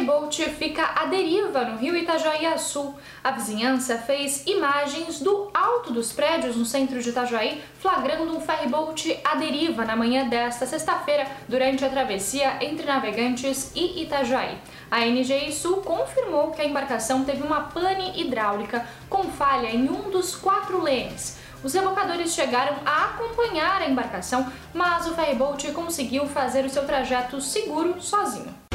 ferryboat fica à deriva no rio Itajaí Sul. A vizinhança fez imagens do alto dos prédios no centro de Itajaí, flagrando um ferryboat à deriva na manhã desta sexta-feira, durante a travessia entre Navegantes e Itajaí. A NGI Sul confirmou que a embarcação teve uma pane hidráulica com falha em um dos quatro lemes. Os rebocadores chegaram a acompanhar a embarcação, mas o ferryboat conseguiu fazer o seu trajeto seguro sozinho.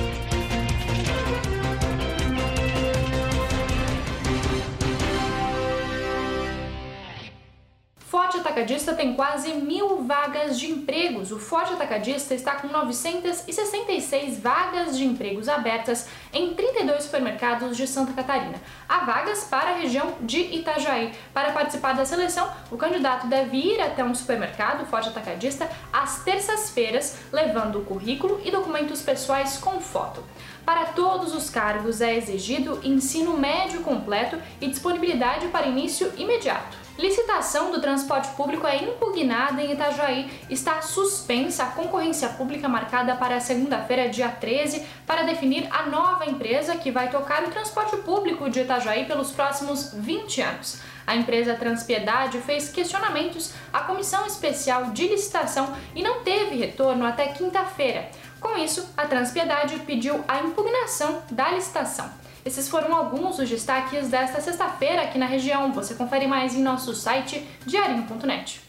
Forte Atacadista tem quase mil vagas de empregos. O Forte Atacadista está com 966 vagas de empregos abertas em 32 supermercados de Santa Catarina. Há vagas para a região de Itajaí. Para participar da seleção, o candidato deve ir até um supermercado Forte Atacadista às terças-feiras, levando o currículo e documentos pessoais com foto. Para todos os cargos é exigido ensino médio completo e disponibilidade para início imediato. Licitação do transporte público é impugnada em Itajaí. Está suspensa a concorrência pública marcada para segunda-feira, dia 13, para definir a nova empresa que vai tocar o transporte público de Itajaí pelos próximos 20 anos. A empresa Transpiedade fez questionamentos à Comissão Especial de Licitação e não teve retorno até quinta-feira. Com isso, a Transpiedade pediu a impugnação da licitação. Esses foram alguns dos destaques desta sexta-feira aqui na região. Você confere mais em nosso site diarinho.net.